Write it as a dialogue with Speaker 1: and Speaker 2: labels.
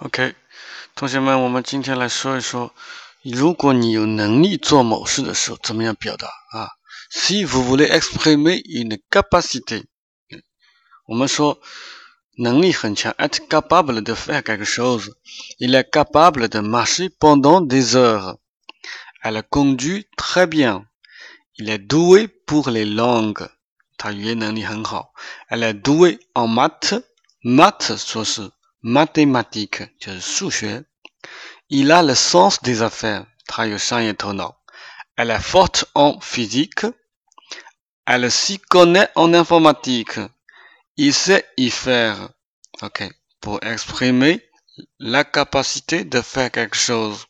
Speaker 1: OK，同学们，我们今天来说一说，如果你有能力做某事的时候，怎么样表达啊？Si vous voulez exprimer une capacité，我们说能力很强，être capable de faire quelque chose，il est capable de marcher pendant des heures，elle conduit très bien，il est doué pour les langues，他语言能力很好，elle est douée en maths，maths 说是。 mathématiques, il a le sens des affaires, elle est forte en physique, elle s'y connaît en informatique, il sait y faire. Ok, pour exprimer la capacité de faire quelque chose.